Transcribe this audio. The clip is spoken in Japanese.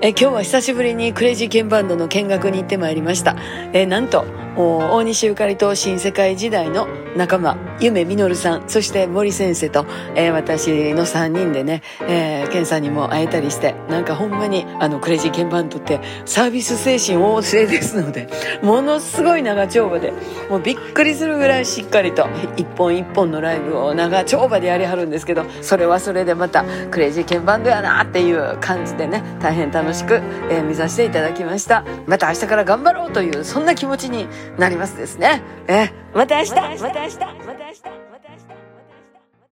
え今日は久しぶりにクレイジーケンバンドの見学に行ってまいりました。えなんと、大西ゆかりと新世界時代の仲間、夢みのるさん、そして森先生と、えー、私の3人でね、えー、ケンさんにも会えたりして、なんかほんまに、あの、クレイジーケンバンドってサービス精神旺盛ですので、ものすごい長丁場で、もうびっくりするぐらいしっかりと、一本一本のライブを長丁場でやりはるんですけど、それはそれでまた、クレイジーケンバンドやなっていう感じでね、大変楽しみしく、えー、目指していただきました。また明日から頑張ろうという、そんな気持ちになりますですね。えー、また明日また明日また明日